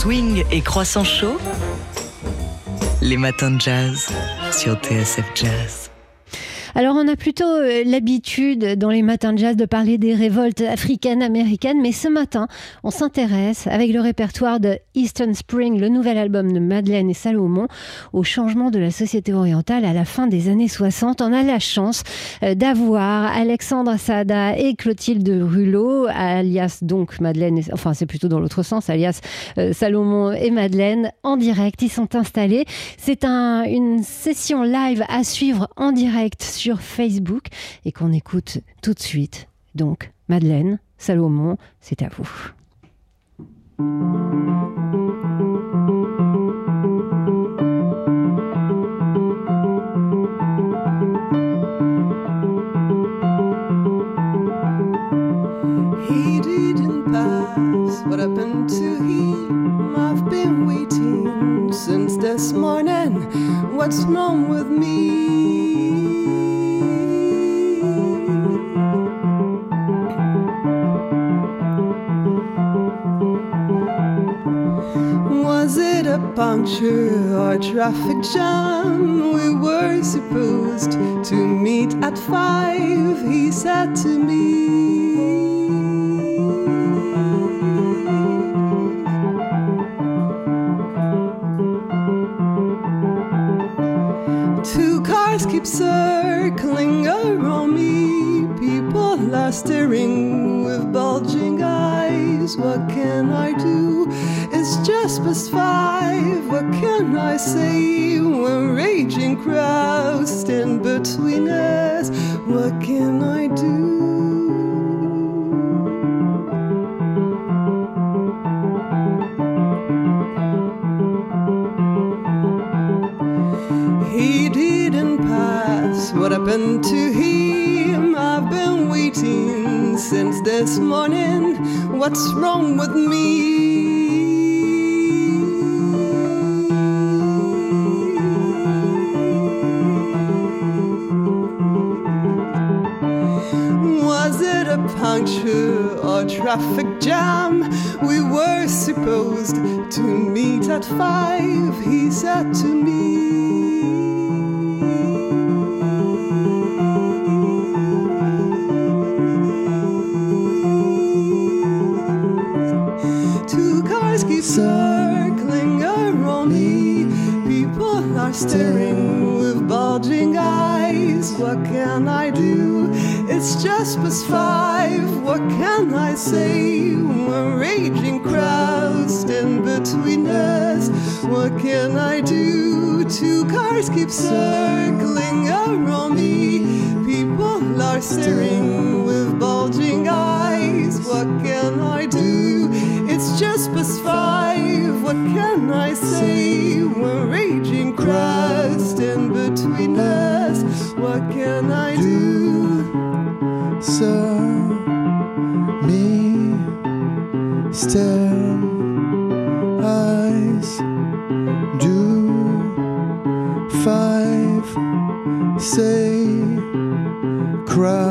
swing et croissant chaud. Les matins de jazz sur TSF Jazz. Alors on a plutôt euh, l'habitude dans les matins de jazz de parler des révoltes africaines, américaines, mais ce matin on s'intéresse avec le répertoire de Eastern Spring, le nouvel album de Madeleine et Salomon, au changement de la société orientale à la fin des années 60. On a la chance euh, d'avoir Alexandre Sada et Clotilde Rulot, alias donc Madeleine, enfin c'est plutôt dans l'autre sens, alias euh, Salomon et Madeleine, en direct. Ils sont installés. C'est un, une session live à suivre en direct sur Facebook et qu'on écoute tout de suite. Donc, Madeleine, Salomon, c'est à vous. Traffic jam? We were supposed to meet at five, he said to me. Two cars keep circling around me. People are staring with bulging eyes. What can I do? Just past five. What can I say when raging crowds stand between us? What can I do? He didn't pass. What happened to him? I've been waiting since this morning. What's wrong with me? Or traffic jam? We were supposed to meet at five, he said to me. Stare, eyes, do, five, say, crowd,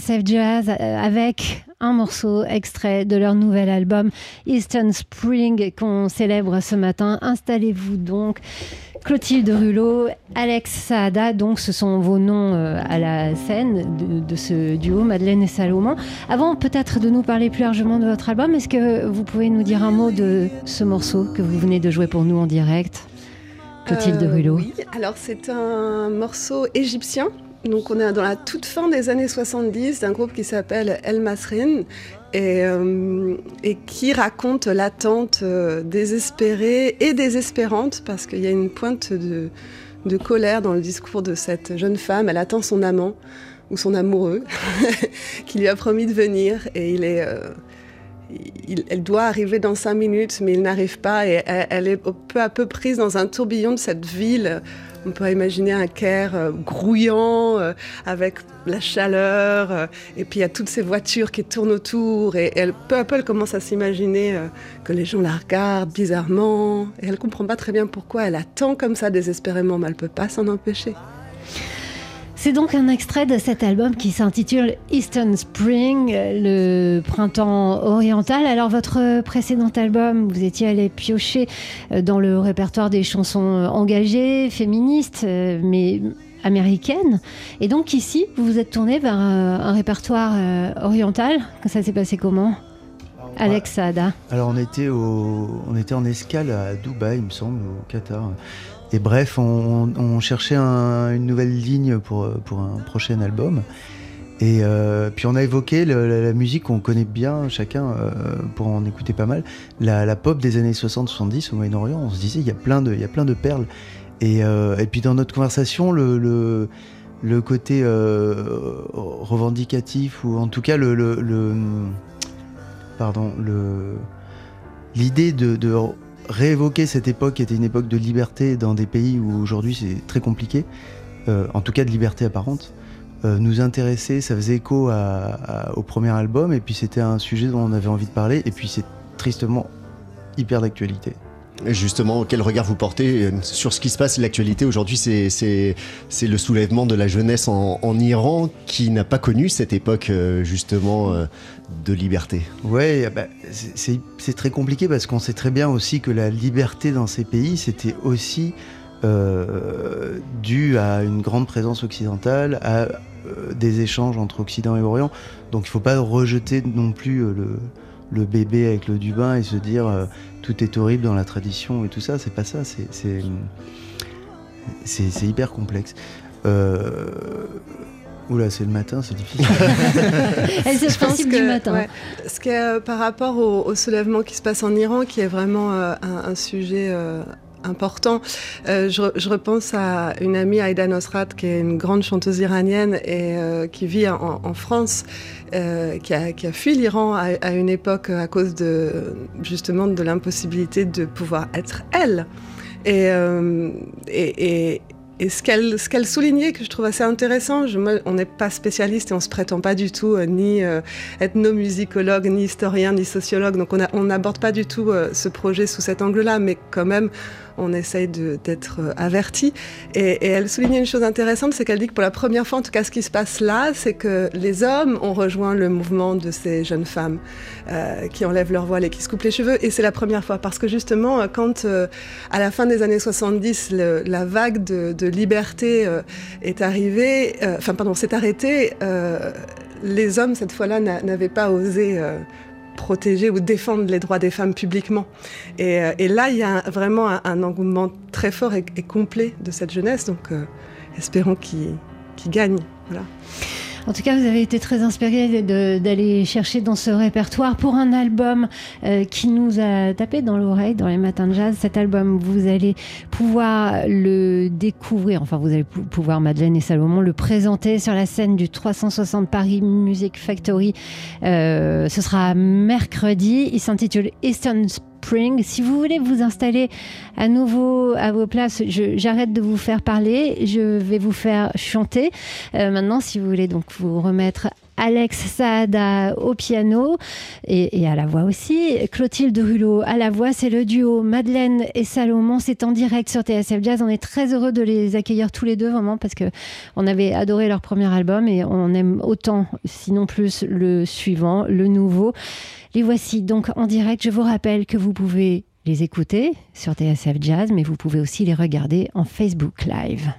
TSF Jazz euh, avec un morceau extrait de leur nouvel album Eastern Spring qu'on célèbre ce matin. Installez-vous donc. Clotilde Rulot, Alex Saada, donc ce sont vos noms euh, à la scène de, de, ce duo, Madeleine et Salomon. Avant peut-être de nous parler plus largement de votre album, est-ce que vous pouvez nous dire un mot de ce morceau que vous venez de jouer pour nous en direct? Clotilde euh, Rulot. Oui, alors c'est un morceau égyptien donc on est dans la toute fin des années 70 d'un groupe qui s'appelle El Masrin et, euh, qui raconte l'attente euh, désespérée et désespérante parce qu'il y a une pointe de, colère dans le discours de cette jeune femme. Elle attend son amant ou son amoureux qui lui a promis de venir et. Euh, elle doit arriver dans cinq minutes, mais il n'arrive pas et elle, est peu à peu prise dans un tourbillon de cette ville on peut imaginer un Caire euh, grouillant, euh, avec la chaleur, euh, et puis il y a toutes ces voitures qui tournent autour, et elle, peu à peu, elle commence à s'imaginer que les gens la regardent bizarrement, et elle comprend pas très bien pourquoi, elle attend comme ça désespérément, mais elle peut pas s'en empêcher. C'est donc un extrait de cet album qui s'intitule Eastern Spring, le printemps oriental. Alors votre précédent album, vous étiez allé piocher euh, dans le répertoire des chansons engagées, féministes, euh, mais américaines. Et donc ici, vous vous êtes tourné vers euh, un répertoire oriental. Ça s'est passé comment Alex Saada? Alors on était, au, on était en escale à Dubaï, il me semble, au Qatar. Et bref, on, cherchait un, une nouvelle ligne pour, pour un prochain album. Et euh, puis on a évoqué la, musique qu'on connaît bien chacun euh, pour en écouter pas mal, la, pop des années 60-70 au Moyen-Orient. On se disait il y a plein de, perles. Et, euh, et puis dans notre conversation, le, le, côté revendicatif ou en tout cas le, le pardon le l'idée de réévoquer cette époque qui était une époque de liberté dans des pays où aujourd'hui c'est très compliqué, euh, en tout cas de liberté apparente, euh, nous intéresser, ça faisait écho au premier album, et puis c'était un sujet dont on avait envie de parler, et puis c'est tristement hyper d'actualité. Justement, quel regard vous portez euh, sur ce qui se passe L'actualité aujourd'hui, c'est le soulèvement de la jeunesse en, Iran qui n'a pas connu cette époque euh, justement euh, de liberté. Ouais, bah, c'est très compliqué parce qu'on sait très bien aussi que la liberté dans ces pays, c'était aussi euh, dû à une grande présence occidentale, à des échanges entre Occident et Orient. Donc il ne faut pas rejeter non plus le bébé avec le du bain et se dire tout est horrible dans la tradition et tout ça, c'est pas ça, c'est hyper complexe. Euh... Oula, c'est le matin, c'est difficile. c'est principe du matin. Ouais, ce qui est euh, par rapport au, au, soulèvement qui se passe en Iran, qui est vraiment euh, un, un, sujet euh, important. Euh, je, repense à une amie, Aïda Nosrat, qui est une grande chanteuse iranienne et euh, qui vit en, France, euh, qui, a, fui l'Iran à, une époque à cause de justement de l'impossibilité de pouvoir être elle. Et, ce qu'elle soulignait que je trouve assez intéressant, on n'est pas spécialiste et on se prétend pas du tout euh, ni euh, ethnomusicologue, ni historien, ni sociologue, donc on n'aborde pas du tout ce projet sous cet angle-là, mais quand même on essaye d'être euh, averti. Et, elle soulignait une chose intéressante, c'est qu'elle dit que pour la première fois, en tout cas, ce qui se passe là, c'est que les hommes ont rejoint le mouvement de ces jeunes femmes euh, qui enlèvent leur voile et qui se coupent les cheveux. Et c'est la première fois, parce que justement, quand euh, à la fin des années 70, le, la vague de, liberté est arrivée, enfin, pardon, s'est arrêtée, les hommes, cette fois-là, n'avaient pas osé protéger ou défendre les droits des femmes publiquement. Et, euh, là, il y a vraiment un, engouement très fort et, et, complet de cette jeunesse, donc euh, espérons qu'il qu gagne. Voilà. En tout cas, vous avez été très inspiré d'aller chercher dans ce répertoire pour un album euh, qui nous a tapé dans l'oreille dans les matins de jazz. Cet album, vous allez pouvoir le découvrir, enfin vous allez pouvoir, Madeleine et Salomon, le présenter sur la scène du 360 Paris Music Factory. Euh, ce sera mercredi. Il s'intitule Eastern Si vous voulez vous installer à nouveau à vos places, j'arrête de vous faire parler, je vais vous faire chanter. Euh, maintenant, si vous voulez donc vous remettre Alex Saada au piano et, à la voix aussi. Clotilde Rulot à la voix. C'est le duo Madeleine et Salomon. C'est en direct sur TSF Jazz. On est très heureux de les accueillir tous les deux vraiment parce que on avait adoré leur premier album et on aime autant, sinon plus, le suivant, le nouveau. Les voici donc en direct. Je vous rappelle que vous pouvez les écouter sur TSF Jazz, mais vous pouvez aussi les regarder en Facebook Live.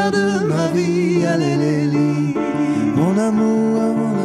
Garde ma vie, alléluia. Mon amour, mon amour.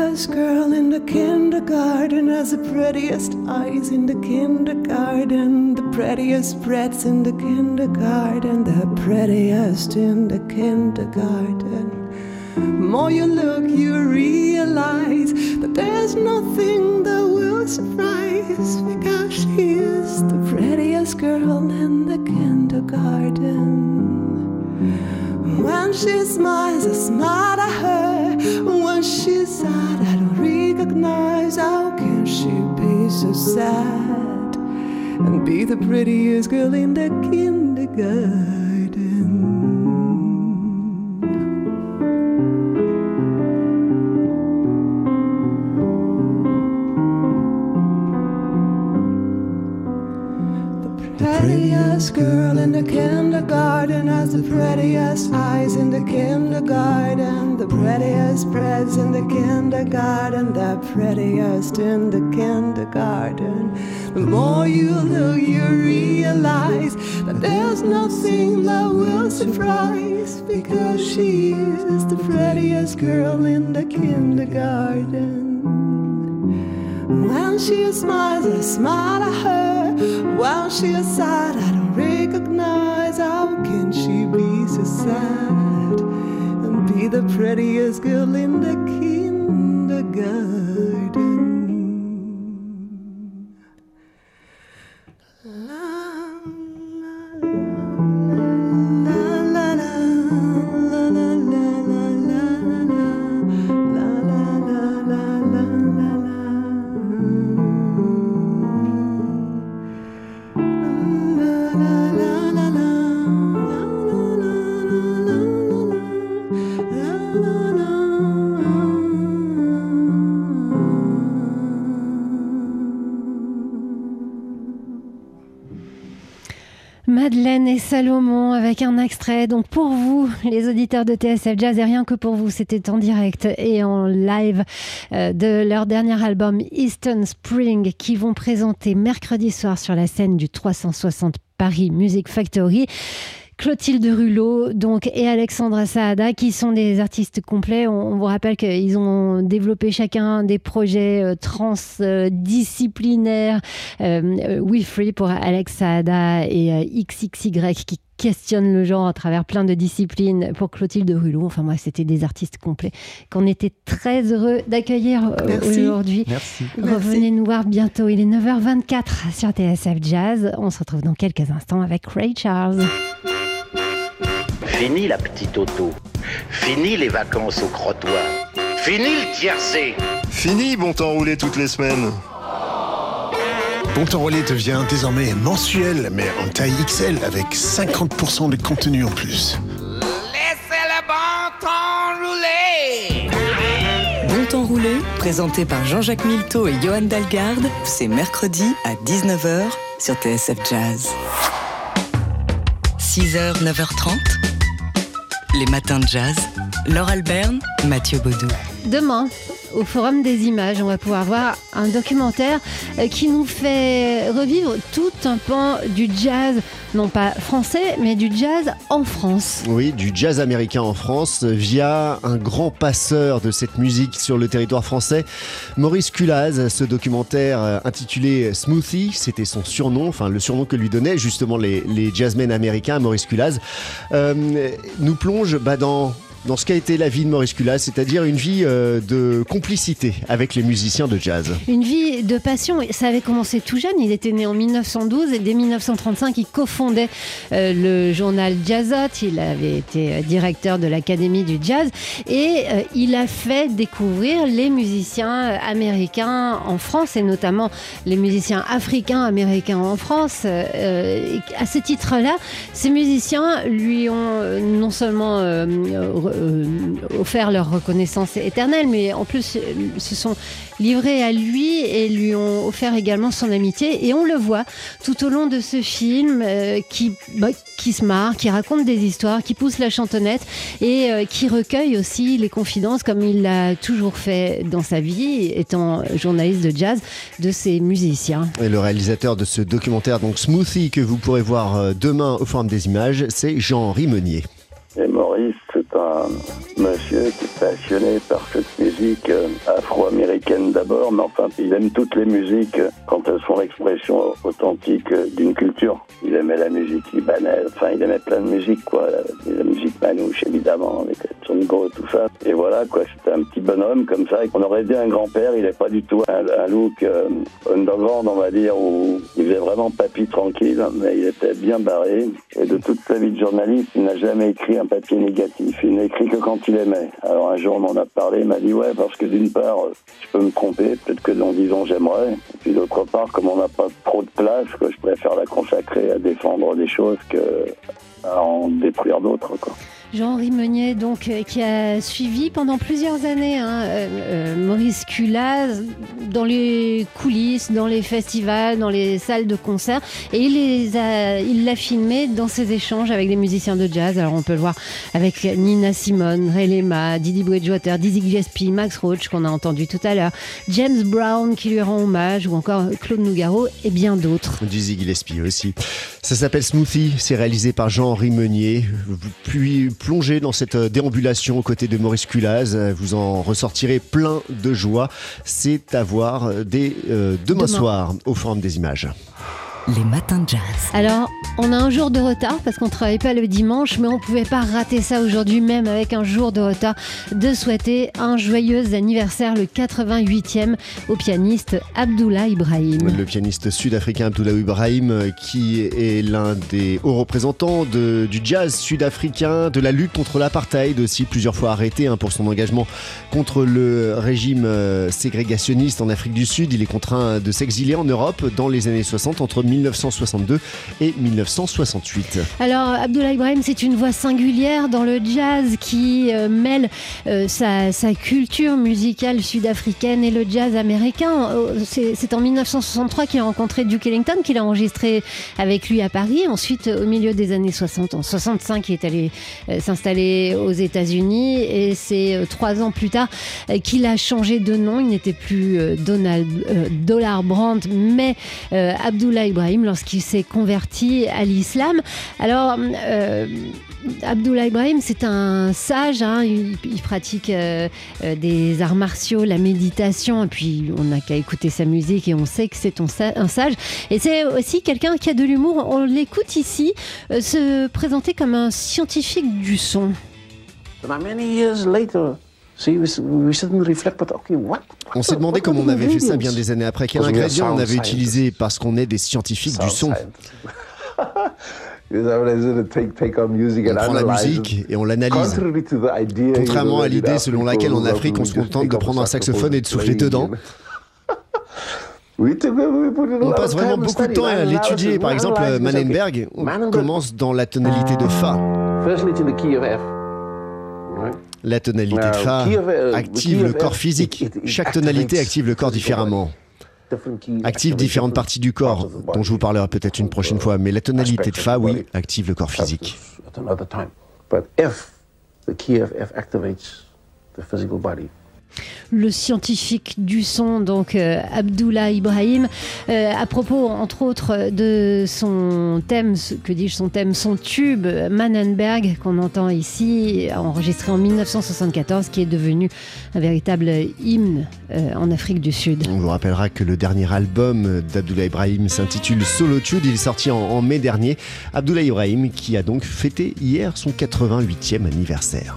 Prettiest girl in the kindergarten has the prettiest eyes in the kindergarten, the prettiest breasts in the kindergarten, the prettiest in the kindergarten. More you look, you realize that there's nothing that will surprise because she is the prettiest girl in the kindergarten. When she smiles, I smile at her. When I don't recognize. How can she be so sad and be the prettiest girl in the kindergarten? Prettiest girl in the kindergarten has the prettiest eyes in the kindergarten. The prettiest breads in the kindergarten, the prettiest in the kindergarten. The more you look, you realize that there's nothing that will surprise because she is the prettiest girl in the kindergarten. When she smiles, I smile at her. While she is sad, I don't recognize. How can she be so sad and be the prettiest girl in the kindergarten? Salomon avec un extrait. Donc pour vous, les auditeurs de TSF Jazz, et rien que pour vous, c'était en direct et en live euh, de leur dernier album Eastern Spring qui vont présenter mercredi soir sur la scène du 360 Paris Music Factory. Clotilde Rulot donc, et Alexandra Saada, qui sont des artistes complets. On, on vous rappelle qu'ils ont développé chacun des projets euh, transdisciplinaires. Euh, euh, We Free pour Alex Saada et euh, XXY qui questionne le genre à travers plein de disciplines pour Clotilde Rulot. Enfin, moi, c'était des artistes complets qu'on était très heureux d'accueillir Merci. aujourd'hui. Merci. Merci. Revenez nous voir bientôt. Il est 9h24 sur TSF Jazz. On se retrouve dans quelques instants avec Ray Charles. Fini la petite auto. Fini les vacances au crottoir. Fini le tiercé. Fini bon temps roulé toutes les semaines. Bon temps roulé devient désormais mensuel, mais en taille XL avec 50% de contenu en plus. Laissez le bon temps rouler. Bon temps roulé, présenté par Jean-Jacques Milteau et Johan Dalgarde, c'est mercredi à 19h sur TSF Jazz. 6h, 9h30, les matins de jazz. Laure Alberne, Mathieu Baudou. Demain, au Forum des images, on va pouvoir voir un documentaire euh, qui nous fait revivre tout un pan du jazz, non pas français, mais du jazz en France. Oui, du jazz américain en France via un grand passeur de cette musique sur le territoire français, Maurice Culaz. Ce documentaire euh, intitulé Smoothie, c'était son surnom, enfin le surnom que lui donnaient justement les, jazzmen américains, Maurice Culaz, euh, nous plonge bah, dans dans ce qu'a été la vie de Maurice Culaz, c'est-à-dire une vie euh, de complicité avec les musiciens de jazz. Une vie de passion, ça avait commencé tout jeune, il était né en 1912 et dès 1935 il cofondait euh, le journal Jazzot, il avait été euh, directeur de l'Académie du Jazz et il a fait découvrir les musiciens américains en France et notamment les musiciens africains américains en France. À ce titre-là, ces musiciens lui ont non seulement euh, offert leur reconnaissance éternelle, mais en plus euh, se sont livrés à lui et lui ont offert également son amitié. Et on le voit tout au long de ce film euh, qui, bah, qui se marre, qui raconte des histoires, qui pousse la chantonnette et qui recueille aussi les confidences comme il l'a toujours fait dans sa vie, étant journaliste de jazz, de ses musiciens. Et le réalisateur de ce documentaire, donc Smoothie, que vous pourrez voir demain au Forum des Images, c'est Jean-Henri Meunier. Un monsieur qui est passionné par cette musique euh, afro-américaine d'abord, mais enfin, il aime toutes les musiques quand elles sont l'expression authentique euh, d'une culture. Il aimait la musique libanaise, enfin, il aimait plein de musiques, quoi. La musique manouche, évidemment, Django, tout ça. Et voilà, quoi, c'était un petit bonhomme comme ça. On aurait dit un grand-père, il n'est pas du tout un, look euh, underground, on va dire, où il faisait vraiment papy tranquille, mais il était bien barré. Et de toute sa vie de journaliste, il n'a jamais écrit un papier négatif. Il n'a écrit que quand il aimait. Alors un jour, on en a parlé, il m'a dit, ouais, parce que d'une part, je peux me tromper, peut-être que dans dix ans, j'aimerais. Et puis d'autre part, comme on n'a pas trop de place, quoi, je préfère la consacrer à défendre des choses que à en détruire d'autres, quoi. Jean-Henri Meunier, donc, euh, qui a suivi pendant plusieurs années hein, euh, euh, Maurice Culaz dans les coulisses, dans les festivals, dans les salles de concert. Et il les a, il l'a filmé dans ses échanges avec des musiciens de jazz. Alors on peut le voir avec Nina Simone, Ray Lema, Didi Bridgewater, Dizzy Gillespie, Max Roach qu'on a entendu tout à l'heure, James Brown qui lui rend hommage, ou encore Claude Nougaro et bien d'autres. Dizzy Gillespie aussi. Ça s'appelle Smoothie, c'est réalisé par Jean-Henri Meunier. Puis plongez dans cette déambulation aux côtés de Maurice Culaz, vous en ressortirez plein de joie. C'est à voir dès euh, demain, Demain. soir au Forum des Images. Les matins de jazz. Alors, on a un jour de retard parce qu'on ne travaille pas le dimanche, mais on ne pouvait pas rater ça aujourd'hui, même avec un jour de retard, de souhaiter un joyeux anniversaire, le 88e, au pianiste Abdullah Ibrahim. Le pianiste sud-africain Abdullah Ibrahim, qui est l'un des hauts représentants de- du jazz sud-africain, de la lutte contre l'apartheid, aussi plusieurs fois arrêté hein, pour son engagement contre le régime euh, ségrégationniste en Afrique du Sud. Il est contraint de s'exiler en Europe dans les années 60, entre 1962 et 1968. Alors, Abdullah Ibrahim, c'est une voix singulière dans le jazz qui euh, mêle euh, sa, culture musicale sud-africaine et le jazz américain. Euh, C'est en 1963 qu'il a rencontré Duke Ellington, qu'il a enregistré avec lui à Paris. Ensuite, au milieu des années 60, en 65, il est allé s'installer aux États-Unis et c'est trois ans plus tard qu'il a changé de nom. Il n'était plus Donald Dollar Brandt, mais Abdullah Ibrahim lorsqu'il s'est converti à l'islam. Alors, euh, Abdullah Ibrahim, c'est un sage, hein, il, pratique euh, euh, des arts martiaux, la méditation, et puis on n'a qu'à écouter sa musique et on sait que c'est un sa- un sage. Et c'est aussi quelqu'un qui a de l'humour. On l'écoute ici euh, se présenter comme un scientifique du son. See, we, we sit and reflect, but okay, what? On s'est demandé comment on avait fait ça bien des années après. Quel ingrédient on avait utilisé parce qu'on est des scientifiques du son. On and prend la analyze musique it? et on l'analyse. Contrary to the idea, you Contrairement à that in l'idée selon Africa, laquelle en we Afrique on just se contente de prendre un saxophone et de souffler dedans. On lot passe of vraiment beaucoup de temps à l'étudier. Par exemple, on Manenberg, commence dans la tonalité de Fa. La tonalité de Now, Fa key of, uh, active le corps physique. Chaque tonalité active le corps différemment. Active différentes parties du corps, dont je vous parlerai peut-être une prochaine fois. Mais la tonalité de Fa, oui, active le corps physique. But F, the key of F activates the physical body. Le scientifique du son, donc euh, Abdullah Ibrahim, euh, à propos, entre autres, de son thème, que dis-je, son thème, son tube, Manenberg, qu'on entend ici, enregistré en 1974, qui est devenu un véritable hymne euh, en Afrique du Sud. On vous rappellera que le dernier album d'Abdullah Ibrahim s'intitule Solitude. Il est sorti en, en mai dernier. Abdullah Ibrahim qui a donc fêté hier son 88e anniversaire.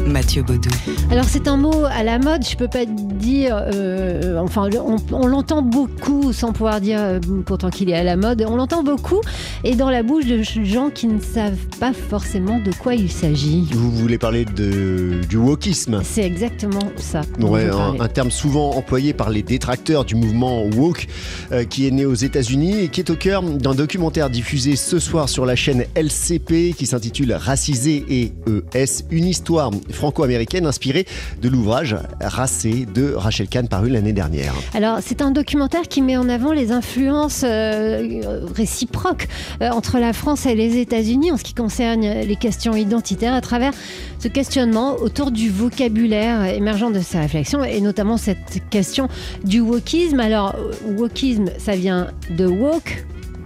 Mathieu Baudou. Alors c'est un mot à la mode, je peux pas dire, euh, enfin on, on l'entend beaucoup sans pouvoir dire euh, pourtant qu'il est à la mode, on l'entend beaucoup et dans la bouche de gens qui ne savent pas forcément de quoi il s'agit. Vous voulez parler de, du wokisme C'est exactement ça. Ouais, un terme souvent employé par les détracteurs du mouvement woke euh, qui est né aux États-Unis et qui est au cœur d'un documentaire diffusé ce soir sur la chaîne LCP qui s'intitule Racisé et ES, une histoire franco-américaine inspirée de l'ouvrage Racé de Rachel Kahn paru l'année dernière. Alors, c'est un documentaire qui met en avant les influences euh, réciproques euh, entre la France et les États-Unis en ce qui concerne les questions identitaires à travers ce questionnement autour du vocabulaire émergent de sa réflexion et notamment cette question du wokisme. Alors, wokisme, ça vient de woke,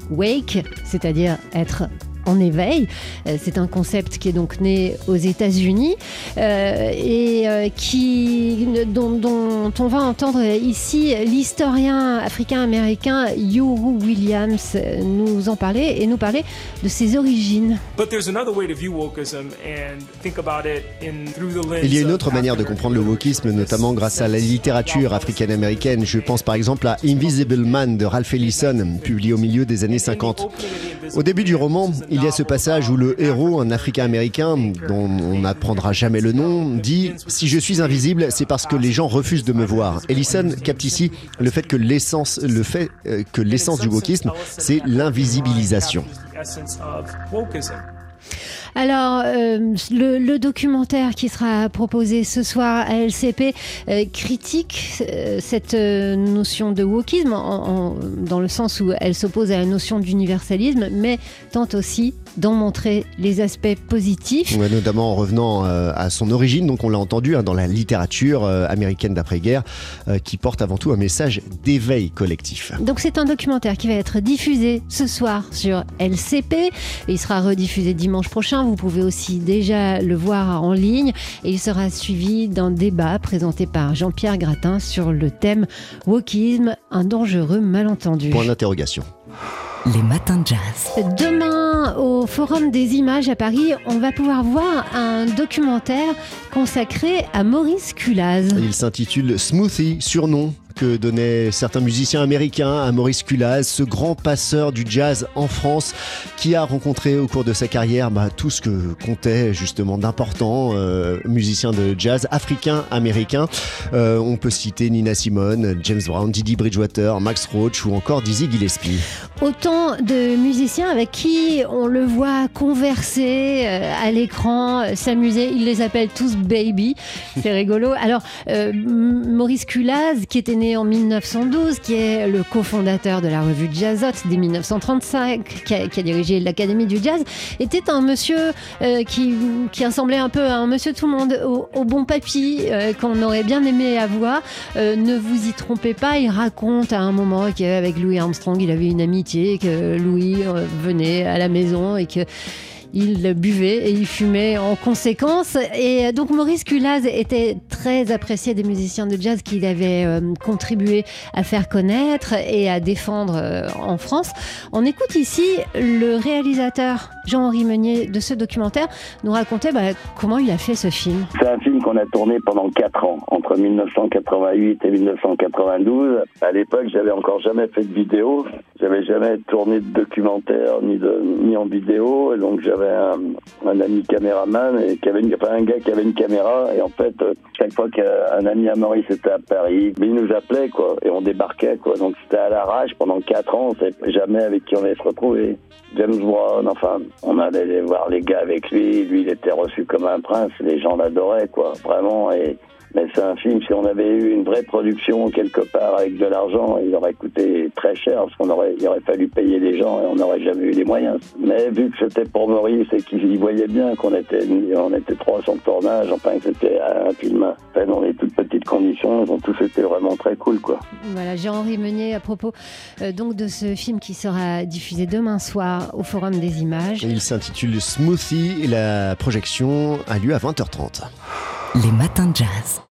wake, c'est-à-dire être en éveil. Euh, C'est un concept qui est donc né aux États-Unis euh, et euh, qui, dont, dont on va entendre ici l'historien africain-américain Youru Williams nous en parler et nous parler de ses origines. But there's another way to view wokeism and think about it in through the lens Il y a une autre manière de comprendre le wokisme, notamment grâce à la littérature africaine-américaine. Je pense par exemple à Invisible Man de Ralph Ellison, publié au milieu des années 50. Au début du roman, il y a ce passage où le héros, un Africain-Américain, dont on n'apprendra jamais le nom, dit Si je suis invisible, c'est parce que les gens refusent de me voir. Ellison capte ici le fait que l'essence, le fait euh, que l'essence du wokisme, c'est l'invisibilisation. Alors, euh, le, documentaire qui sera proposé ce soir à LCP euh, critique euh, cette notion de wokisme dans le sens où elle s'oppose à la notion d'universalisme, mais tente aussi d'en montrer les aspects positifs. Ouais, notamment en revenant à son origine, donc on l'a entendu hein, dans la littérature américaine d'après-guerre, qui porte avant tout un message d'éveil collectif. Donc c'est un documentaire qui va être diffusé ce soir sur LCP. Il sera rediffusé dimanche prochain. Vous pouvez aussi déjà le voir en ligne et il sera suivi d'un débat présenté par Jean-Pierre Gratin sur le thème Wokisme, un dangereux malentendu. Point d'interrogation. Les matins de jazz. Demain, au Forum des images à Paris, on va pouvoir voir un documentaire consacré à Maurice Culaz. Il s'intitule Smoothie, surnom que donnaient certains musiciens américains à Maurice Culaz, ce grand passeur du jazz en France qui a rencontré au cours de sa carrière bah, tout ce que comptait justement d'importants euh, musiciens de jazz africains, américains. Euh, on peut citer Nina Simone, James Brown, Didi Bridgewater, Max Roach ou encore Dizzy Gillespie. Autant de musiciens avec qui on le voit converser euh, à l'écran, s'amuser. Il les appelle tous baby. C'est rigolo. Alors, Maurice Culaz, qui était né en 1912, qui est le cofondateur de la revue Jazzot dès 1935, qui a, dirigé l'Académie du Jazz, était un monsieur euh, qui, qui, ressemblait un peu à un monsieur tout le monde, au, au bon papy, euh, qu'on aurait bien aimé avoir. Euh, ne vous y trompez pas, il raconte à un moment qu'avec Louis Armstrong, il avait une amitié, que Louis venait à la maison et que il buvait et il fumait en conséquence. Et donc Maurice Culaz était très apprécié des musiciens de jazz qu'il avait euh, contribué à faire connaître et à défendre euh, en France. On écoute ici le réalisateur Jean-Henri Meunier de ce documentaire nous raconter bah, comment il a fait ce film. C'est un film qu'on a tourné pendant 4 ans, entre 1988 et 1992. À l'époque, j'avais encore jamais fait de vidéo, j'avais jamais tourné de documentaire ni, en vidéo, et donc j'avais un, ami caméraman et enfin, un gars qui avait une caméra, et en fait, chaque fois qu'un ami à Maurice était à Paris, il nous appelait et on débarquait. Donc c'était à l'arrache pendant 4 ans, on savait jamais avec qui on allait se retrouver. James Brown, enfin, on allait voir les gars avec lui, lui il était reçu comme un prince, les gens l'adoraient quoi, vraiment, et mais c'est un film, si on avait eu une vraie production quelque part avec de l'argent, il aurait coûté très cher parce qu'on aurait, il aurait fallu payer les gens et on n'aurait jamais eu les moyens. Mais vu que c'était pour Maurice et qu'il voyait bien qu'on était, on était 300 tournages, enfin que c'était un film fait dans les toutes petites conditions, ils ont tous été vraiment très cool, quoi. Voilà, Jean-Henri Meunier à propos euh, donc de ce film qui sera diffusé demain soir au Forum des Images. Il s'intitule Smoothie et la projection a lieu à 20h30. Les matins de jazz.